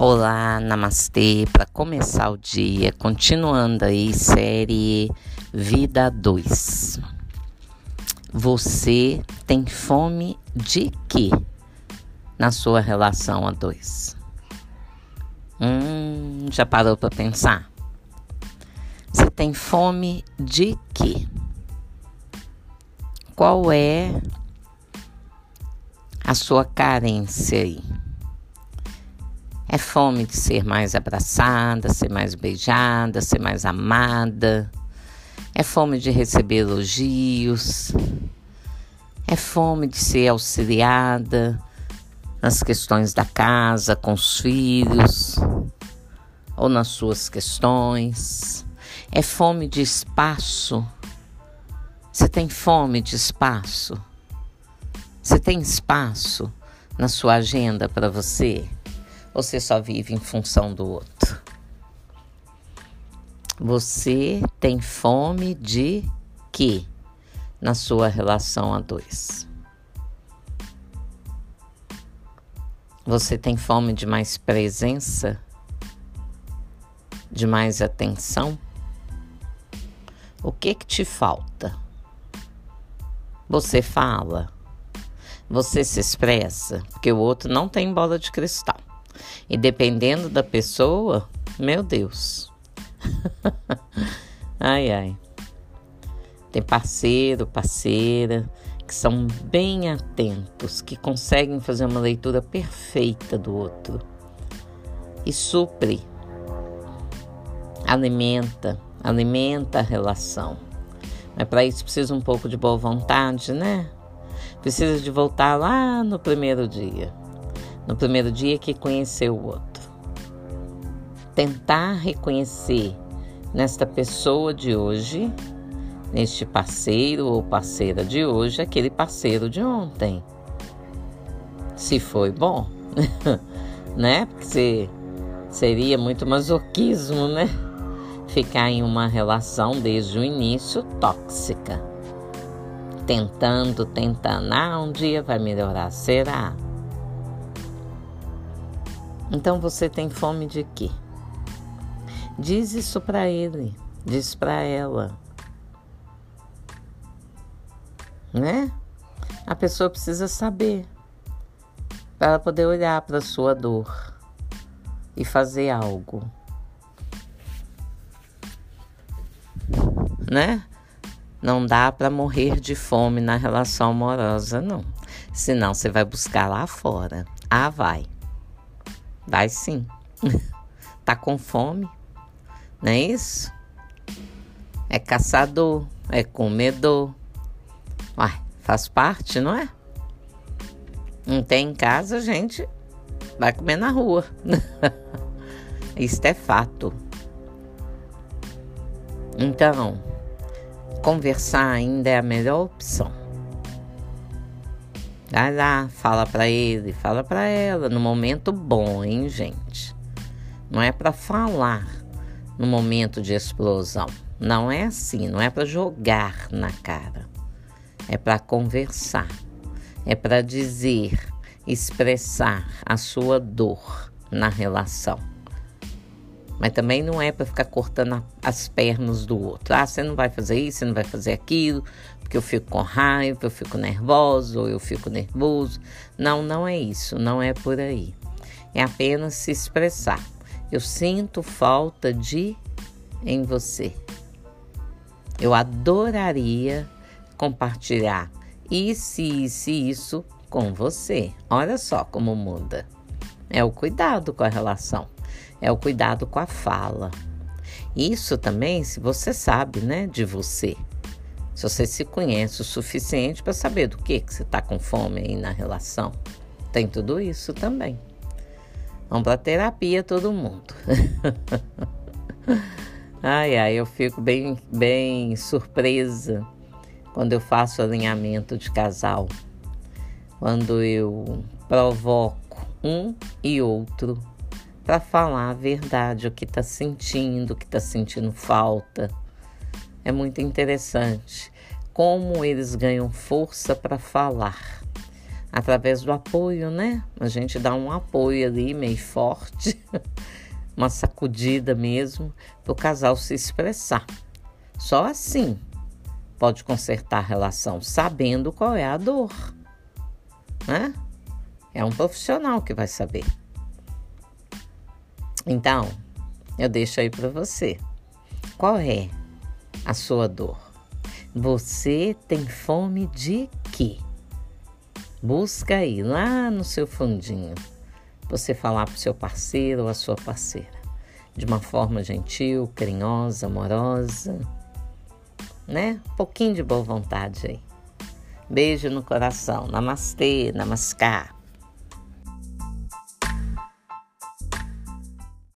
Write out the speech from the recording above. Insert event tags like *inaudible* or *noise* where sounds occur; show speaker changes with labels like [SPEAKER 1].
[SPEAKER 1] Olá, namastê, para começar o dia, continuando aí, série Vida 2. Você tem fome de quê na sua relação a dois? Hum, já parou para pensar? Você tem fome de quê? Qual é a sua carência aí? É fome de ser mais abraçada, ser mais beijada, ser mais amada. É fome de receber elogios. É fome de ser auxiliada nas questões da casa, com os filhos, ou nas suas questões. É fome de espaço. Você tem fome de espaço? Você tem espaço na sua agenda para você? Você só vive em função do outro. Você tem fome de quê na sua relação a dois? Você tem fome de mais presença? De mais atenção? O que que te falta? Você fala? Você se expressa? Porque o outro não tem bola de cristal. E dependendo da pessoa, meu Deus. *laughs* ai, ai. Tem parceiro, parceira que são bem atentos, que conseguem fazer uma leitura perfeita do outro e supre, alimenta, alimenta a relação. Mas para isso precisa um pouco de boa vontade, né? Precisa de voltar lá no primeiro dia no primeiro dia que conheceu o outro. Tentar reconhecer nesta pessoa de hoje, neste parceiro ou parceira de hoje, aquele parceiro de ontem. Se foi bom, *laughs* né? Porque seria muito masoquismo, né? Ficar em uma relação desde o início tóxica. Tentando, tentando. Ah, um dia vai melhorar. Será? Então você tem fome de quê? Diz isso para ele, diz para ela. Né? A pessoa precisa saber para poder olhar para sua dor e fazer algo. Né? Não dá para morrer de fome na relação amorosa, não. Senão você vai buscar lá fora. Ah, vai. Vai sim. *laughs* tá com fome, não é isso? É caçador, é comedor. Uai, faz parte, não é? Não tem em casa, gente vai comer na rua. *laughs* Isso é fato. Então, conversar ainda é a melhor opção. Vai lá, fala para ele, fala para ela, no momento bom, hein, gente? Não é para falar no momento de explosão. Não é assim, não é para jogar na cara. É para conversar. É para dizer, expressar a sua dor na relação. Mas também não é para ficar cortando as pernas do outro. Ah, você não vai fazer isso, você não vai fazer aquilo, porque eu fico com raiva, eu fico nervoso, ou eu fico nervoso. Não, não é isso, não é por aí. É apenas se expressar. Eu sinto falta de em você. Eu adoraria compartilhar isso, isso e isso com você. Olha só como muda. É o cuidado com a relação é o cuidado com a fala. Isso também, se você sabe, né, de você. Se você se conhece o suficiente para saber do que, que você está com fome aí na relação. Tem tudo isso também. Vamos para terapia todo mundo. *laughs* ai, ai, eu fico bem, bem surpresa quando eu faço alinhamento de casal. Quando eu provoco um e outro para falar a verdade, o que está sentindo, o que está sentindo falta. É muito interessante como eles ganham força para falar. através do apoio, né? A gente dá um apoio ali meio forte, *laughs* uma sacudida mesmo, para o casal se expressar. Só assim pode consertar a relação, sabendo qual é a dor, né? É um profissional que vai saber. Então, eu deixo aí para você. Qual é a sua dor? Você tem fome de quê? Busca aí, lá no seu fundinho, você falar para o seu parceiro ou a sua parceira, de uma forma gentil, carinhosa, amorosa, né? Um pouquinho de boa vontade aí. Beijo no coração. Namastê, namaskar.